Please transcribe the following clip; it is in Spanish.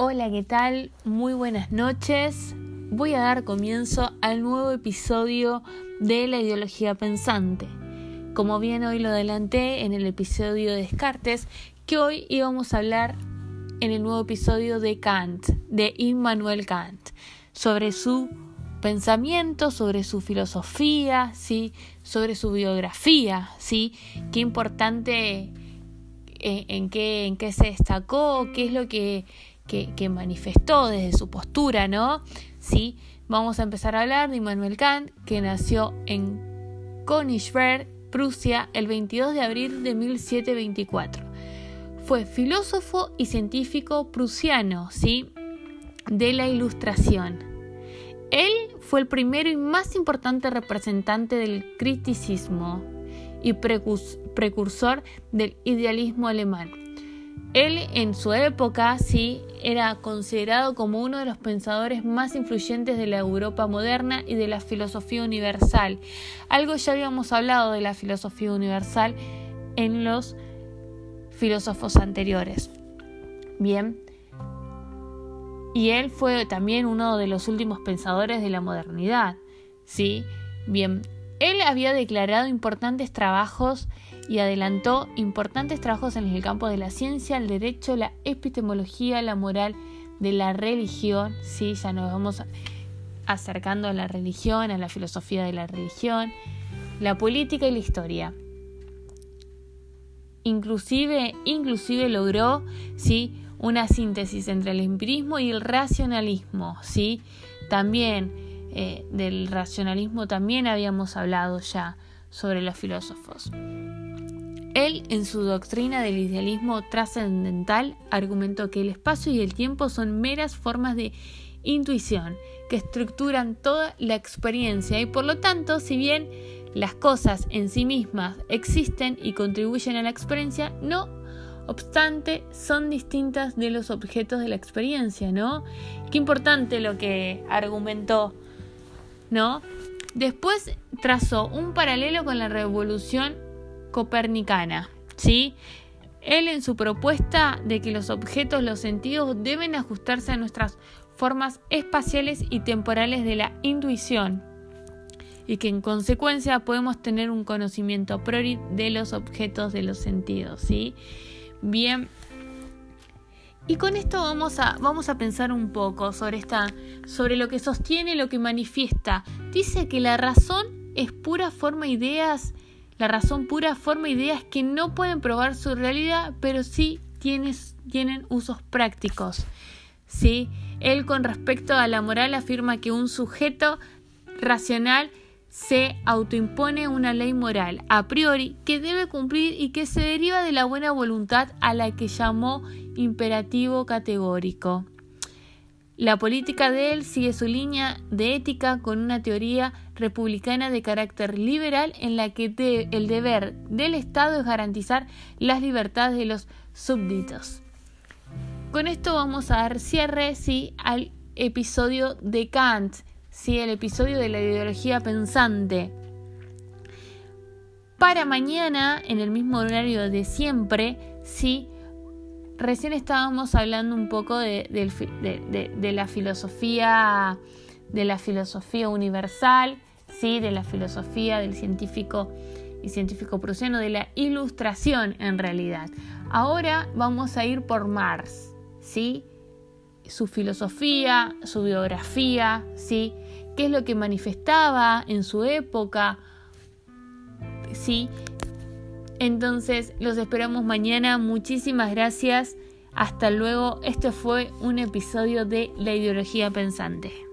Hola, ¿qué tal? Muy buenas noches. Voy a dar comienzo al nuevo episodio de la ideología pensante. Como bien hoy lo adelanté en el episodio de Descartes, que hoy íbamos a hablar en el nuevo episodio de Kant, de Immanuel Kant, sobre su pensamiento, sobre su filosofía, ¿sí? sobre su biografía, ¿sí? qué importante eh, en, qué, en qué se destacó, qué es lo que, que, manifestó desde su postura, ¿no? Sí, vamos a empezar a hablar de Immanuel Kant, que nació en Königsberg, Prusia, el 22 de abril de 1724. Fue filósofo y científico prusiano, ¿sí? De la Ilustración. Él fue el primero y más importante representante del criticismo y precursor del idealismo alemán. Él en su época sí era considerado como uno de los pensadores más influyentes de la Europa moderna y de la filosofía universal. Algo ya habíamos hablado de la filosofía universal en los filósofos anteriores. Bien, y él fue también uno de los últimos pensadores de la modernidad. ¿sí? Bien, él había declarado importantes trabajos y adelantó importantes trabajos en el campo de la ciencia, el derecho, la epistemología, la moral, de la religión. Sí, ya nos vamos acercando a la religión, a la filosofía de la religión, la política y la historia. Inclusive, inclusive logró, sí, una síntesis entre el empirismo y el racionalismo, ¿sí? También eh, del racionalismo también habíamos hablado ya sobre los filósofos. Él, en su doctrina del idealismo trascendental, argumentó que el espacio y el tiempo son meras formas de intuición que estructuran toda la experiencia y por lo tanto, si bien las cosas en sí mismas existen y contribuyen a la experiencia, no obstante, son distintas de los objetos de la experiencia, ¿no? Qué importante lo que argumentó, ¿no? Después trazó un paralelo con la revolución copernicana, ¿sí? Él en su propuesta de que los objetos, los sentidos deben ajustarse a nuestras formas espaciales y temporales de la intuición y que en consecuencia podemos tener un conocimiento priori de los objetos de los sentidos, ¿sí? Bien. Y con esto vamos a, vamos a pensar un poco sobre, esta, sobre lo que sostiene, lo que manifiesta. Dice que la razón es pura forma ideas, la razón pura forma ideas que no pueden probar su realidad, pero sí tienen usos prácticos. ¿sí? Él con respecto a la moral afirma que un sujeto racional se autoimpone una ley moral a priori que debe cumplir y que se deriva de la buena voluntad a la que llamó imperativo categórico. La política de él sigue su línea de ética con una teoría republicana de carácter liberal en la que el deber del Estado es garantizar las libertades de los súbditos. Con esto vamos a dar cierre sí, al episodio de Kant ¿sí? el episodio de la ideología pensante. Para mañana, en el mismo horario de siempre, ¿sí? Recién estábamos hablando un poco de, la filosofía de la filosofía universal, ¿sí? de la filosofía del científico y científico prusiano, de la ilustración en realidad. Ahora vamos a ir por Marx, ¿sí? su filosofía, su biografía, ¿sí? qué es lo que manifestaba en su época. ¿sí? Entonces, los esperamos mañana. Muchísimas gracias. Hasta luego. Esto fue un episodio de La ideología pensante.